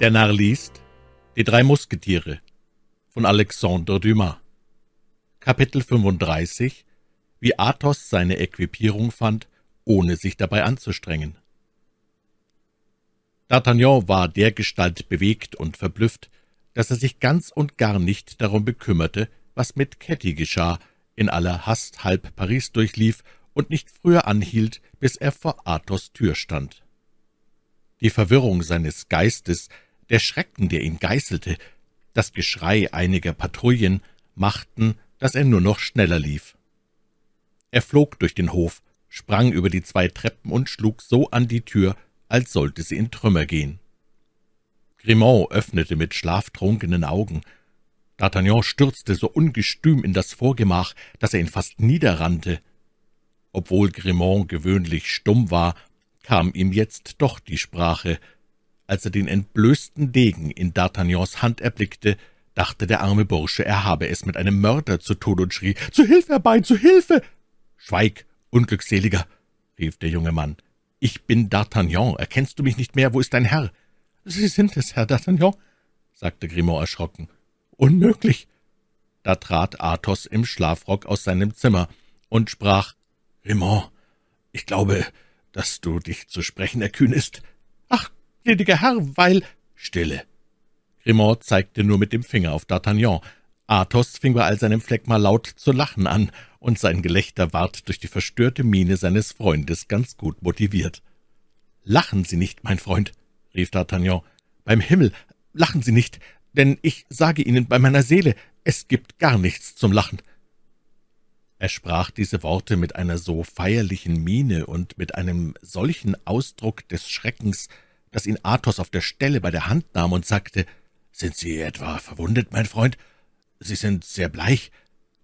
Der Narr liest Die drei Musketiere von Alexandre Dumas Kapitel 35 Wie Athos seine Equipierung fand, ohne sich dabei anzustrengen. D'Artagnan war dergestalt bewegt und verblüfft, dass er sich ganz und gar nicht darum bekümmerte, was mit Ketty geschah, in aller Hast halb Paris durchlief und nicht früher anhielt, bis er vor Athos Tür stand. Die Verwirrung seines Geistes der Schrecken, der ihn geißelte, das Geschrei einiger Patrouillen machten, dass er nur noch schneller lief. Er flog durch den Hof, sprang über die zwei Treppen und schlug so an die Tür, als sollte sie in Trümmer gehen. Grimont öffnete mit schlaftrunkenen Augen. D'Artagnan stürzte so ungestüm in das Vorgemach, dass er ihn fast niederrannte. Obwohl Grimont gewöhnlich stumm war, kam ihm jetzt doch die Sprache, als er den entblößten Degen in D'Artagnans Hand erblickte, dachte der arme Bursche, er habe es mit einem Mörder zu tun und schrie, »Zu Hilfe herbei, zu Hilfe!« »Schweig, Unglückseliger«, rief der junge Mann. »Ich bin D'Artagnan. Erkennst du mich nicht mehr? Wo ist dein Herr?« »Sie sind es, Herr D'Artagnan«, sagte Grimaud erschrocken. »Unmöglich!« Da trat Athos im Schlafrock aus seinem Zimmer und sprach, »Grimaud, ich glaube, dass du dich zu sprechen erkühnest.« »Ach, gnädiger Herr, weil...« »Stille!« Grimaud zeigte nur mit dem Finger auf D'Artagnan. Athos fing bei all seinem Phlegma laut zu lachen an, und sein Gelächter ward durch die verstörte Miene seines Freundes ganz gut motiviert. »Lachen Sie nicht, mein Freund«, rief D'Artagnan. »Beim Himmel, lachen Sie nicht, denn ich sage Ihnen bei meiner Seele, es gibt gar nichts zum Lachen.« Er sprach diese Worte mit einer so feierlichen Miene und mit einem solchen Ausdruck des Schreckens, dass ihn Athos auf der Stelle bei der Hand nahm und sagte, »Sind Sie etwa verwundet, mein Freund? Sie sind sehr bleich.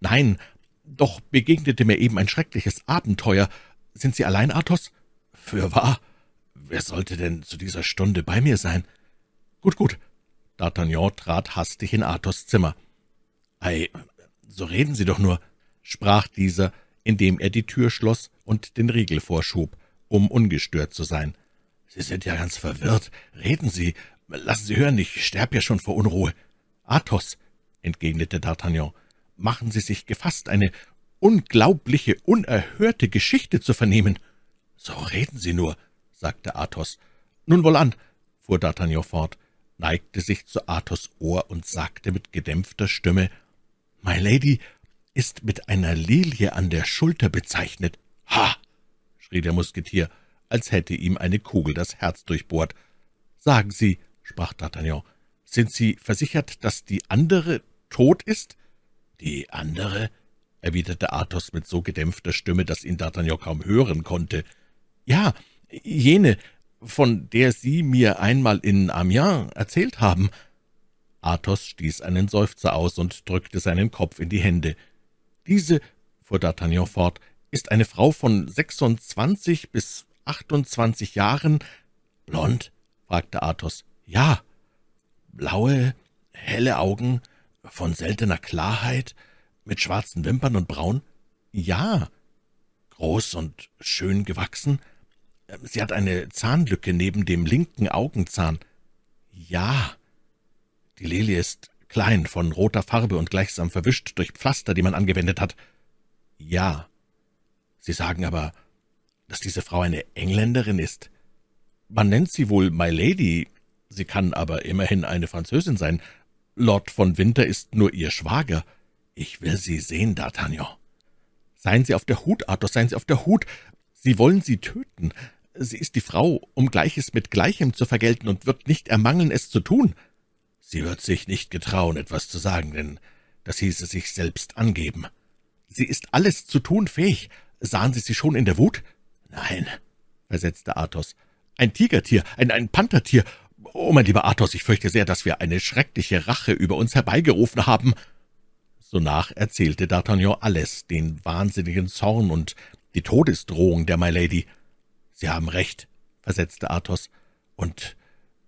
Nein, doch begegnete mir eben ein schreckliches Abenteuer. Sind Sie allein, Athos? Fürwahr. Wer sollte denn zu dieser Stunde bei mir sein? Gut, gut. D'Artagnan trat hastig in Athos Zimmer. Ei, so reden Sie doch nur, sprach dieser, indem er die Tür schloss und den Riegel vorschob, um ungestört zu sein. Sie sind ja ganz verwirrt. Reden Sie. Lassen Sie hören, ich sterb ja schon vor Unruhe. Athos, entgegnete D'Artagnan, machen Sie sich gefasst, eine unglaubliche, unerhörte Geschichte zu vernehmen. So reden Sie nur, sagte Athos. Nun wohlan, fuhr D'Artagnan fort, neigte sich zu Athos Ohr und sagte mit gedämpfter Stimme, My Lady ist mit einer Lilie an der Schulter bezeichnet. Ha! schrie der Musketier, als hätte ihm eine Kugel das Herz durchbohrt. »Sagen Sie«, sprach D'Artagnan, »sind Sie versichert, dass die andere tot ist?« »Die andere?« erwiderte Athos mit so gedämpfter Stimme, dass ihn D'Artagnan kaum hören konnte. »Ja, jene, von der Sie mir einmal in Amiens erzählt haben.« Athos stieß einen Seufzer aus und drückte seinen Kopf in die Hände. »Diese«, fuhr D'Artagnan fort, »ist eine Frau von sechsundzwanzig bis achtundzwanzig Jahren. Blond? fragte Athos. Ja. Blaue, helle Augen, von seltener Klarheit, mit schwarzen Wimpern und braun? Ja. Groß und schön gewachsen? Sie hat eine Zahnlücke neben dem linken Augenzahn. Ja. Die Lilie ist klein, von roter Farbe und gleichsam verwischt durch Pflaster, die man angewendet hat. Ja. Sie sagen aber, dass diese Frau eine Engländerin ist. Man nennt sie wohl My Lady, sie kann aber immerhin eine Französin sein. Lord von Winter ist nur ihr Schwager. Ich will sie sehen, D'Artagnan. Seien Sie auf der Hut, Athos, seien Sie auf der Hut. Sie wollen sie töten. Sie ist die Frau, um Gleiches mit Gleichem zu vergelten und wird nicht ermangeln, es zu tun. Sie wird sich nicht getrauen, etwas zu sagen, denn das hieße sich selbst angeben. Sie ist alles zu tun fähig. Sahen Sie sie schon in der Wut? »Nein«, versetzte Athos, »ein Tigertier, ein, ein Panthertier. Oh, mein lieber Athos, ich fürchte sehr, dass wir eine schreckliche Rache über uns herbeigerufen haben.« Sonach erzählte D'Artagnan alles, den wahnsinnigen Zorn und die Todesdrohung der My Lady. »Sie haben recht«, versetzte Athos, »und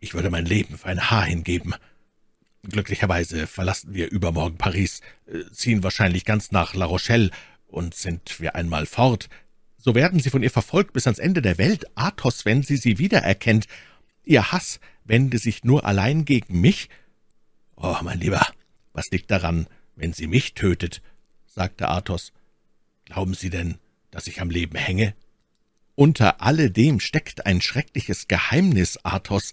ich würde mein Leben für ein Haar hingeben. Glücklicherweise verlassen wir übermorgen Paris, äh, ziehen wahrscheinlich ganz nach La Rochelle, und sind wir einmal fort, so werden Sie von ihr verfolgt bis ans Ende der Welt, Athos, wenn sie sie wiedererkennt. Ihr Hass wende sich nur allein gegen mich? Oh, mein Lieber, was liegt daran, wenn sie mich tötet? sagte Athos. Glauben Sie denn, dass ich am Leben hänge? Unter alledem steckt ein schreckliches Geheimnis, Athos.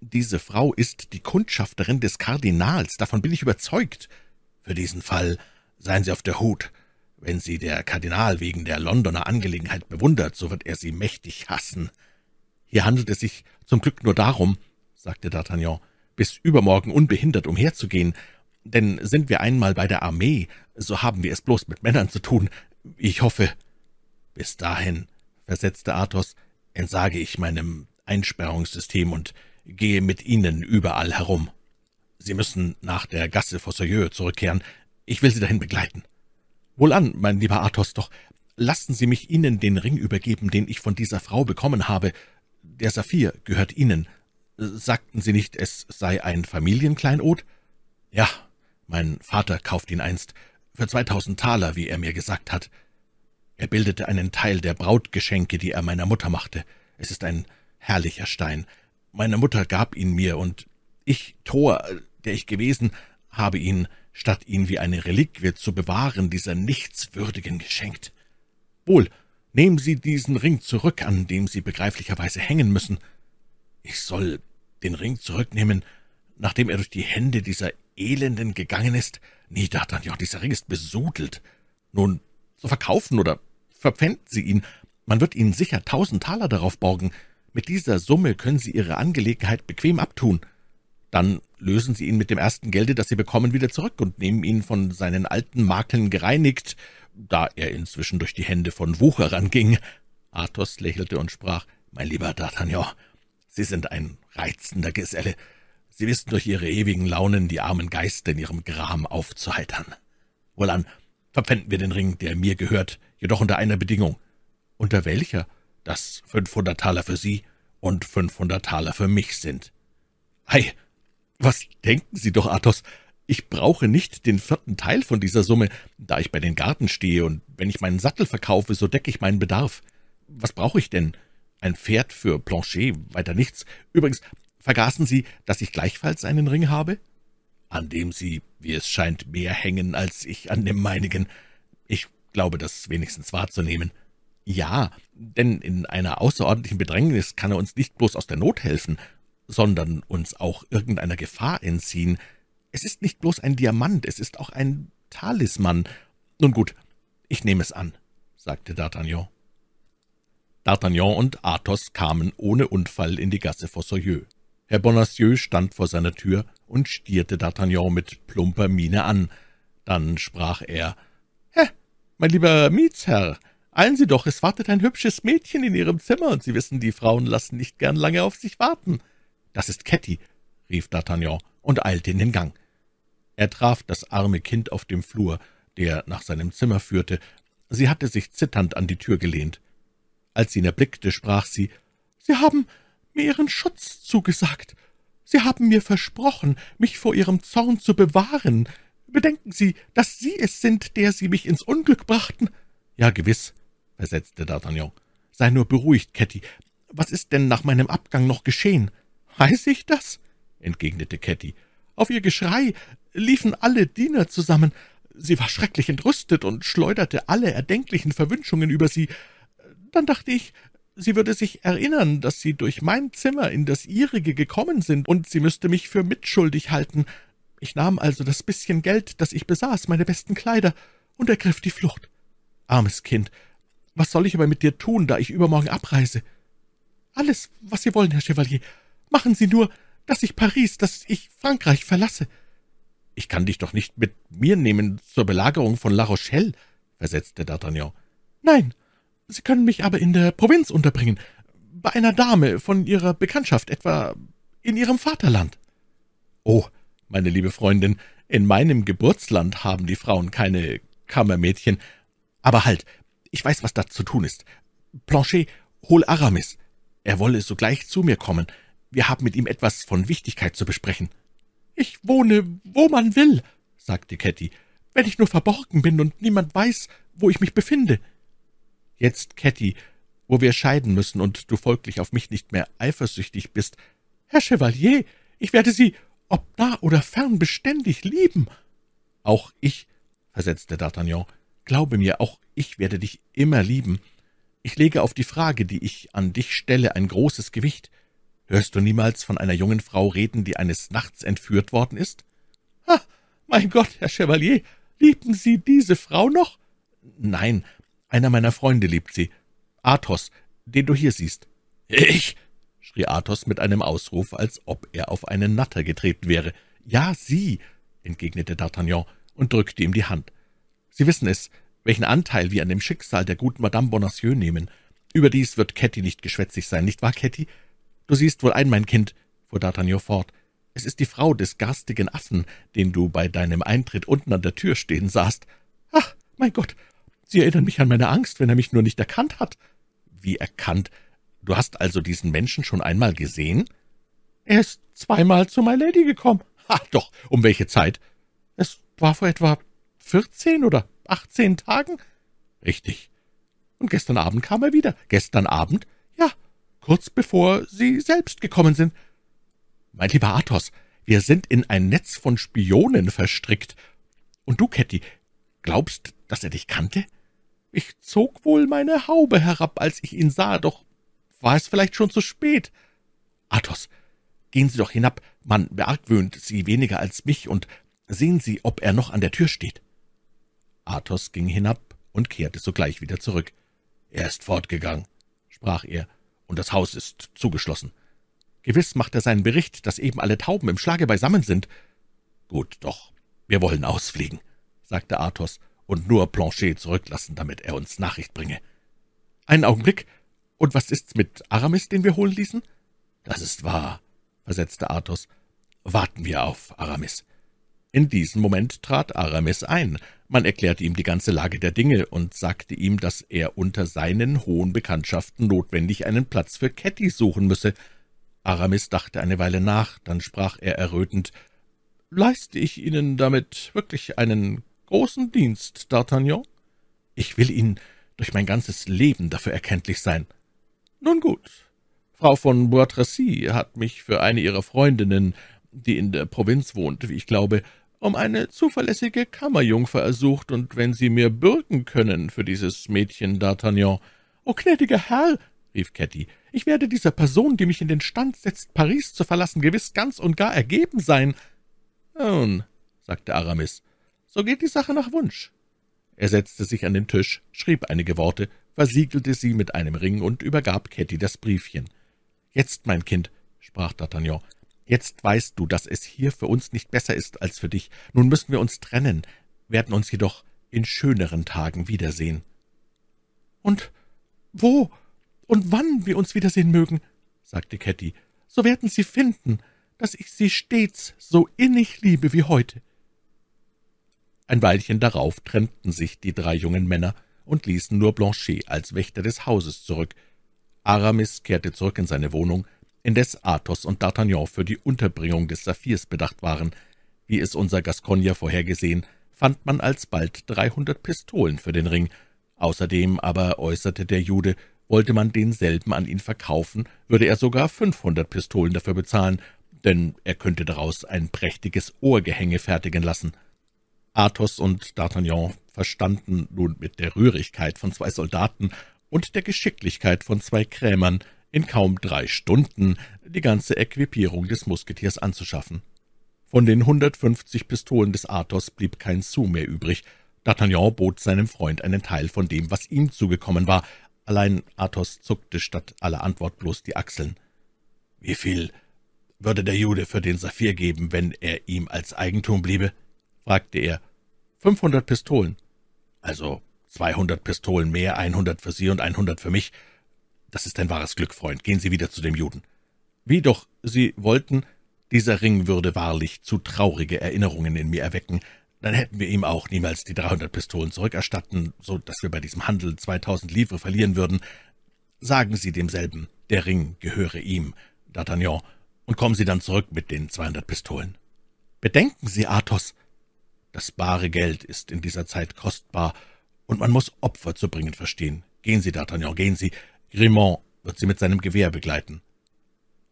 Diese Frau ist die Kundschafterin des Kardinals, davon bin ich überzeugt. Für diesen Fall seien Sie auf der Hut. Wenn sie der Kardinal wegen der Londoner Angelegenheit bewundert, so wird er sie mächtig hassen. Hier handelt es sich zum Glück nur darum, sagte D'Artagnan, bis übermorgen unbehindert umherzugehen, denn sind wir einmal bei der Armee, so haben wir es bloß mit Männern zu tun. Ich hoffe. Bis dahin, versetzte Athos, entsage ich meinem Einsperrungssystem und gehe mit Ihnen überall herum. Sie müssen nach der Gasse Fossoyeux zurückkehren. Ich will Sie dahin begleiten. Wohlan, mein lieber Athos, doch lassen Sie mich Ihnen den Ring übergeben, den ich von dieser Frau bekommen habe. Der Saphir gehört Ihnen. Sagten Sie nicht, es sei ein Familienkleinod? Ja, mein Vater kauft ihn einst für zweitausend Taler, wie er mir gesagt hat. Er bildete einen Teil der Brautgeschenke, die er meiner Mutter machte. Es ist ein herrlicher Stein. Meine Mutter gab ihn mir, und ich, Tor, der ich gewesen, habe ihn statt ihn wie eine Reliquie zu bewahren, dieser Nichtswürdigen geschenkt. Wohl, nehmen Sie diesen Ring zurück, an dem Sie begreiflicherweise hängen müssen. Ich soll den Ring zurücknehmen, nachdem er durch die Hände dieser Elenden gegangen ist? Nee, D'Artagnan, dieser Ring ist besudelt. Nun, so verkaufen oder verpfänden Sie ihn. Man wird Ihnen sicher tausend Taler darauf borgen. Mit dieser Summe können Sie Ihre Angelegenheit bequem abtun. Dann lösen Sie ihn mit dem ersten Gelde, das Sie bekommen, wieder zurück und nehmen ihn von seinen alten Makeln gereinigt, da er inzwischen durch die Hände von Wucherern ging. Athos lächelte und sprach, »Mein lieber D'Artagnan, Sie sind ein reizender Geselle. Sie wissen durch Ihre ewigen Launen die armen Geister in ihrem Gram aufzuheitern. Wohlan, verpfänden wir den Ring, der mir gehört, jedoch unter einer Bedingung. Unter welcher? Dass fünfhundert Taler für Sie und fünfhundert Taler für mich sind. Ei, was denken Sie doch, Athos? Ich brauche nicht den vierten Teil von dieser Summe, da ich bei den Garten stehe, und wenn ich meinen Sattel verkaufe, so decke ich meinen Bedarf. Was brauche ich denn? Ein Pferd für Planchet, weiter nichts. Übrigens, vergaßen Sie, dass ich gleichfalls einen Ring habe? An dem Sie, wie es scheint, mehr hängen als ich an dem meinigen. Ich glaube, das wenigstens wahrzunehmen. Ja, denn in einer außerordentlichen Bedrängnis kann er uns nicht bloß aus der Not helfen, sondern uns auch irgendeiner Gefahr entziehen. Es ist nicht bloß ein Diamant, es ist auch ein Talisman. Nun gut, ich nehme es an, sagte D'Artagnan. D'Artagnan und Athos kamen ohne Unfall in die Gasse Fossoyeux. Herr Bonacieux stand vor seiner Tür und stierte D'Artagnan mit plumper Miene an. Dann sprach er, »Hä, mein lieber Mietsherr, eilen Sie doch, es wartet ein hübsches Mädchen in Ihrem Zimmer, und Sie wissen, die Frauen lassen nicht gern lange auf sich warten.« »Das ist Ketty«, rief D'Artagnan und eilte in den Gang. Er traf das arme Kind auf dem Flur, der nach seinem Zimmer führte. Sie hatte sich zitternd an die Tür gelehnt. Als sie ihn erblickte, sprach sie, »Sie haben mir Ihren Schutz zugesagt. Sie haben mir versprochen, mich vor Ihrem Zorn zu bewahren. Bedenken Sie, dass Sie es sind, der Sie mich ins Unglück brachten.« »Ja, gewiss«, versetzte D'Artagnan. »Sei nur beruhigt, Ketty. Was ist denn nach meinem Abgang noch geschehen?« »Weiß ich das?« entgegnete Ketty. »Auf ihr Geschrei liefen alle Diener zusammen. Sie war schrecklich entrüstet und schleuderte alle erdenklichen Verwünschungen über sie. Dann dachte ich, sie würde sich erinnern, dass sie durch mein Zimmer in das ihrige gekommen sind, und sie müsste mich für mitschuldig halten. Ich nahm also das bisschen Geld, das ich besaß, meine besten Kleider, und ergriff die Flucht. Armes Kind, was soll ich aber mit dir tun, da ich übermorgen abreise? Alles, was Sie wollen, Herr Chevalier. Machen Sie nur, dass ich Paris, dass ich Frankreich verlasse.« »Ich kann dich doch nicht mit mir nehmen zur Belagerung von La Rochelle«, versetzte D'Artagnan. »Nein, Sie können mich aber in der Provinz unterbringen, bei einer Dame von Ihrer Bekanntschaft, etwa in Ihrem Vaterland.« »Oh, meine liebe Freundin, in meinem Geburtsland haben die Frauen keine Kammermädchen. Aber halt, ich weiß, was da zu tun ist. Planchet, hol Aramis. Er wolle sogleich zu mir kommen. Wir haben mit ihm etwas von Wichtigkeit zu besprechen.« »Ich wohne, wo man will«, sagte Ketty, »wenn ich nur verborgen bin und niemand weiß, wo ich mich befinde.« »Jetzt, Ketty, wo wir scheiden müssen und du folglich auf mich nicht mehr eifersüchtig bist, Herr Chevalier, ich werde Sie, ob nah oder fern, beständig lieben. Auch ich, versetzte D'Artagnan, glaube mir, auch ich werde dich immer lieben. Ich lege auf die Frage, die ich an dich stelle, ein großes Gewicht. Hörst du niemals von einer jungen Frau reden, die eines Nachts entführt worden ist? Ah, mein Gott, Herr Chevalier, liebten Sie diese Frau noch? Nein, einer meiner Freunde liebt sie. Athos, den du hier siehst. Ich? schrie Athos mit einem Ausruf, als ob er auf einen Natter getreten wäre. Ja, Sie, entgegnete D'Artagnan und drückte ihm die Hand. Sie wissen es, welchen Anteil wir an dem Schicksal der guten Madame Bonacieux nehmen. Überdies wird Ketty nicht geschwätzig sein, nicht wahr, Ketty? Du siehst wohl ein, mein Kind, fuhr D'Artagnan fort, es ist die Frau des garstigen Affen, den du bei deinem Eintritt unten an der Tür stehen sahst. Ach, mein Gott, Sie erinnern mich an meine Angst, wenn er mich nur nicht erkannt hat. Wie erkannt? Du hast also diesen Menschen schon einmal gesehen? Er ist zweimal zu My Lady gekommen. Ha, doch, um welche Zeit? Es war vor etwa vierzehn oder achtzehn Tagen. Richtig. Und gestern Abend kam er wieder. Gestern Abend? Ja, kurz bevor Sie selbst gekommen sind. Mein lieber Athos, wir sind in ein Netz von Spionen verstrickt. Und du, Ketty, glaubst, dass er dich kannte? Ich zog wohl meine Haube herab, als ich ihn sah, doch war es vielleicht schon zu spät. Athos, gehen Sie doch hinab, man beargwöhnt Sie weniger als mich, und sehen Sie, ob er noch an der Tür steht. Athos ging hinab und kehrte sogleich wieder zurück. Er ist fortgegangen, sprach er, und das Haus ist zugeschlossen. Gewiss macht er seinen Bericht, dass eben alle Tauben im Schlage beisammen sind. Gut, doch, wir wollen ausfliegen, sagte Athos, und nur Planchet zurücklassen, damit er uns Nachricht bringe. Einen Augenblick. Und was ist's mit Aramis, den wir holen ließen? Das ist wahr, versetzte Athos. Warten wir auf Aramis. In diesem Moment trat Aramis ein. Man erklärte ihm die ganze Lage der Dinge und sagte ihm, dass er unter seinen hohen Bekanntschaften notwendig einen Platz für Ketty suchen müsse, Aramis dachte eine Weile nach, dann sprach er errötend, »Leiste ich Ihnen damit wirklich einen großen Dienst, D'Artagnan? Ich will Ihnen durch mein ganzes Leben dafür erkenntlich sein.« »Nun gut. Frau von Bois Tracy hat mich für eine ihrer Freundinnen, die in der Provinz wohnt, wie ich glaube, um eine zuverlässige Kammerjungfer ersucht, und wenn Sie mir bürgen können für dieses Mädchen, D'Artagnan...« »O gnädiger Herr«, rief Ketty, »ich werde dieser Person, die mich in den Stand setzt, Paris zu verlassen, gewiss ganz und gar ergeben sein.« »Nun«, sagte Aramis, »so geht die Sache nach Wunsch.« Er setzte sich an den Tisch, schrieb einige Worte, versiegelte sie mit einem Ring und übergab Ketty das Briefchen. »Jetzt, mein Kind«, sprach D'Artagnan, »jetzt weißt du, dass es hier für uns nicht besser ist als für dich. Nun müssen wir uns trennen, werden uns jedoch in schöneren Tagen wiedersehen.« »Und wo?« und wann wir uns wiedersehen mögen, sagte Ketty, so werden Sie finden, dass ich Sie stets so innig liebe wie heute. Ein Weilchen darauf trennten sich die drei jungen Männer und ließen nur Blanchet als Wächter des Hauses zurück. Aramis kehrte zurück in seine Wohnung, indes Athos und D'Artagnan für die Unterbringung des Saphirs bedacht waren. Wie es unser Gascogner vorhergesehen, fand man alsbald dreihundert Pistolen für den Ring. Außerdem aber äußerte der Jude, wollte man denselben an ihn verkaufen, würde er sogar fünfhundert Pistolen dafür bezahlen, denn er könnte daraus ein prächtiges Ohrgehänge fertigen lassen. Athos und D'Artagnan verstanden nun mit der Rührigkeit von zwei Soldaten und der Geschicklichkeit von zwei Krämern in kaum drei Stunden die ganze Equipierung des Musketiers anzuschaffen. Von den hundertfünfzig Pistolen des Athos blieb kein Sou mehr übrig. D'Artagnan bot seinem Freund einen Teil von dem, was ihm zugekommen war, Allein Athos zuckte statt aller Antwort bloß die Achseln. »Wie viel würde der Jude für den Saphir geben, wenn er ihm als Eigentum bliebe?« fragte er. »Fünfhundert Pistolen.« »Also zweihundert Pistolen mehr, einhundert für Sie und einhundert für mich. Das ist ein wahres Glück, Freund. Gehen Sie wieder zu dem Juden.« »Wie doch, Sie wollten, dieser Ring würde wahrlich zu traurige Erinnerungen in mir erwecken dann hätten wir ihm auch niemals die dreihundert Pistolen zurückerstatten, so dass wir bei diesem Handel zweitausend Livre verlieren würden. Sagen Sie demselben, der Ring gehöre ihm, D'Artagnan, und kommen Sie dann zurück mit den zweihundert Pistolen. Bedenken Sie, Athos, das bare Geld ist in dieser Zeit kostbar, und man muss Opfer zu bringen verstehen. Gehen Sie, D'Artagnan, gehen Sie. Grimont wird Sie mit seinem Gewehr begleiten.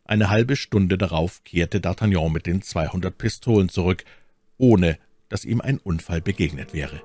Eine halbe Stunde darauf kehrte D'Artagnan mit den zweihundert Pistolen zurück, ohne dass ihm ein Unfall begegnet wäre.